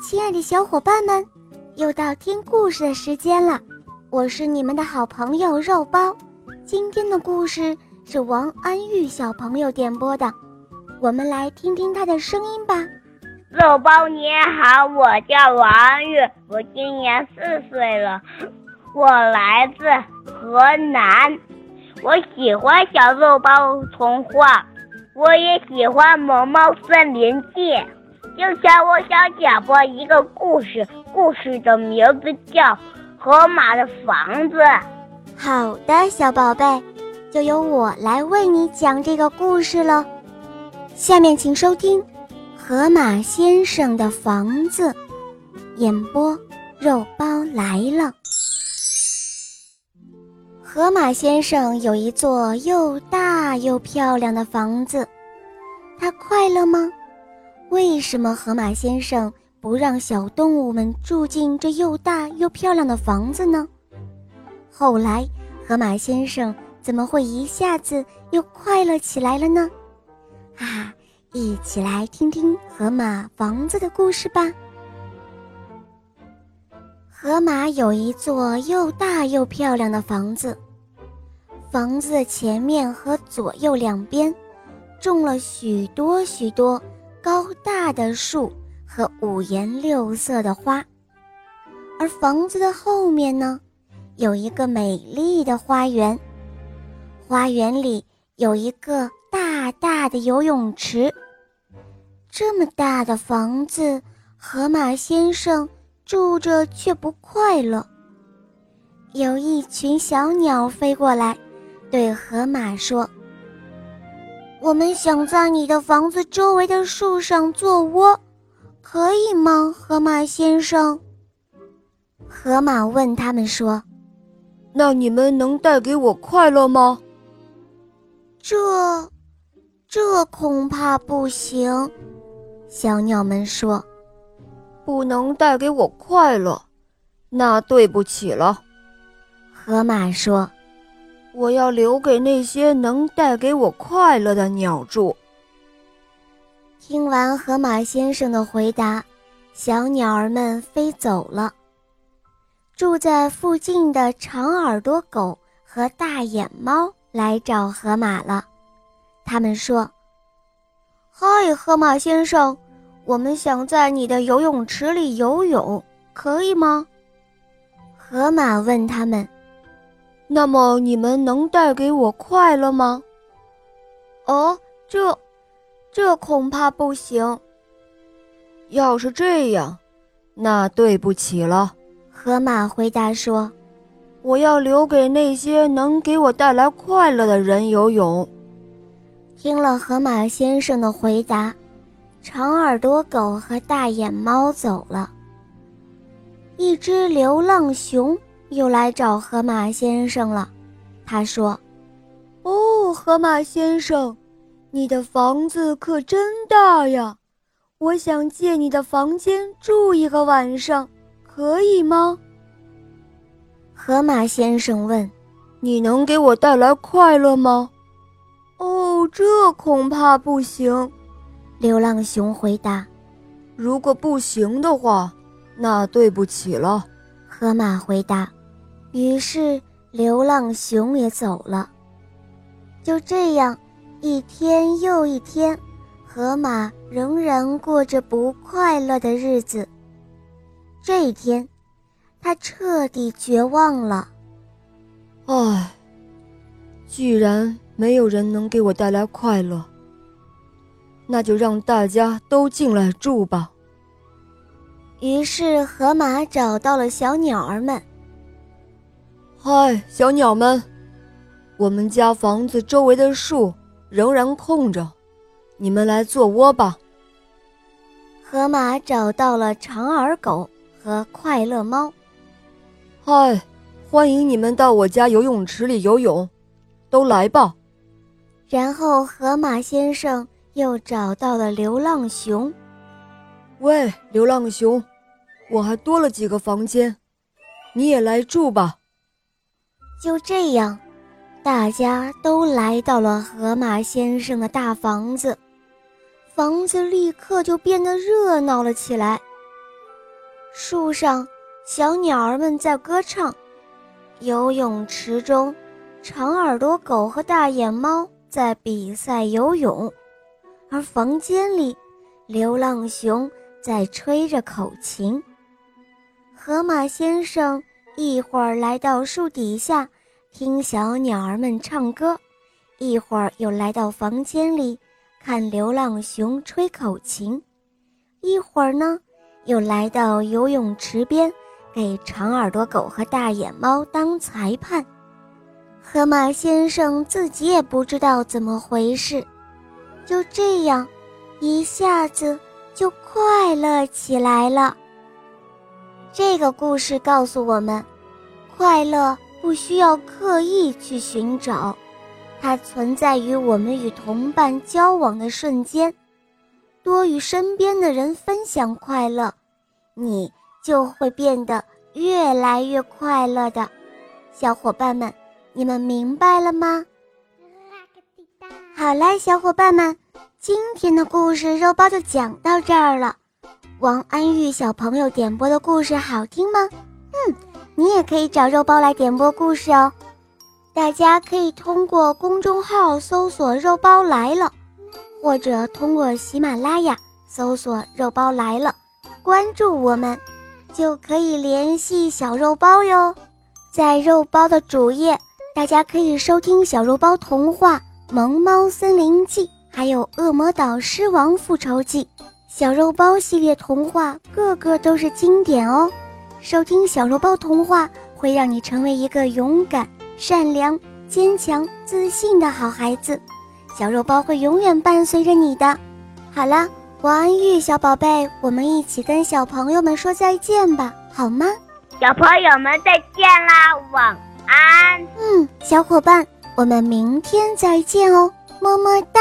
亲爱的小伙伴们，又到听故事的时间了。我是你们的好朋友肉包。今天的故事是王安玉小朋友点播的，我们来听听他的声音吧。肉包你好，我叫王安玉，我今年四岁了，我来自河南。我喜欢小肉包童话，我也喜欢《萌猫森林记》。今天我想讲播一个故事，故事的名字叫《河马的房子》。好的，小宝贝，就由我来为你讲这个故事了。下面请收听《河马先生的房子》，演播肉包来了。河马先生有一座又大又漂亮的房子，他快乐吗？为什么河马先生不让小动物们住进这又大又漂亮的房子呢？后来，河马先生怎么会一下子又快乐起来了呢？啊，一起来听听河马房子的故事吧。河马有一座又大又漂亮的房子，房子的前面和左右两边种了许多许多。高大的树和五颜六色的花，而房子的后面呢，有一个美丽的花园。花园里有一个大大的游泳池。这么大的房子，河马先生住着却不快乐。有一群小鸟飞过来，对河马说。我们想在你的房子周围的树上做窝，可以吗，河马先生？河马问他们说：“那你们能带给我快乐吗？”这，这恐怕不行。小鸟们说：“不能带给我快乐，那对不起了。”河马说。我要留给那些能带给我快乐的鸟住。听完河马先生的回答，小鸟儿们飞走了。住在附近的长耳朵狗和大眼猫来找河马了。他们说：“嗨，河马先生，我们想在你的游泳池里游泳，可以吗？”河马问他们。那么你们能带给我快乐吗？哦，这，这恐怕不行。要是这样，那对不起了。河马回答说：“我要留给那些能给我带来快乐的人游泳。”听了河马先生的回答，长耳朵狗和大眼猫走了。一只流浪熊。又来找河马先生了，他说：“哦，河马先生，你的房子可真大呀！我想借你的房间住一个晚上，可以吗？”河马先生问：“你能给我带来快乐吗？”“哦，这恐怕不行。”流浪熊回答。“如果不行的话，那对不起了。”河马回答。于是，流浪熊也走了。就这样，一天又一天，河马仍然过着不快乐的日子。这一天，他彻底绝望了。唉，既然没有人能给我带来快乐。那就让大家都进来住吧。于是，河马找到了小鸟儿们。嗨，小鸟们，我们家房子周围的树仍然空着，你们来做窝吧。河马找到了长耳狗和快乐猫。嗨，欢迎你们到我家游泳池里游泳，都来吧。然后河马先生又找到了流浪熊。喂，流浪熊，我还多了几个房间，你也来住吧。就这样，大家都来到了河马先生的大房子，房子立刻就变得热闹了起来。树上小鸟儿们在歌唱，游泳池中长耳朵狗和大眼猫在比赛游泳，而房间里流浪熊在吹着口琴。河马先生一会儿来到树底下听小鸟儿们唱歌，一会儿又来到房间里看流浪熊吹口琴，一会儿呢又来到游泳池边给长耳朵狗和大眼猫当裁判。河马先生自己也不知道怎么回事，就这样一下子就快乐起来了。这个故事告诉我们，快乐不需要刻意去寻找，它存在于我们与同伴交往的瞬间。多与身边的人分享快乐，你就会变得越来越快乐的。小伙伴们，你们明白了吗？好啦，小伙伴们，今天的故事肉包就讲到这儿了。王安玉小朋友点播的故事好听吗？你也可以找肉包来点播故事哦。大家可以通过公众号搜索“肉包来了”，或者通过喜马拉雅搜索“肉包来了”，关注我们，就可以联系小肉包哟。在肉包的主页，大家可以收听小肉包童话《萌猫森林记》，还有《恶魔岛狮王复仇记》。小肉包系列童话个个都是经典哦，收听小肉包童话会让你成为一个勇敢、善良、坚强、自信的好孩子，小肉包会永远伴随着你的。好了，王安玉小宝贝，我们一起跟小朋友们说再见吧，好吗？小朋友们再见啦，晚安。嗯，小伙伴，我们明天再见哦，么么哒。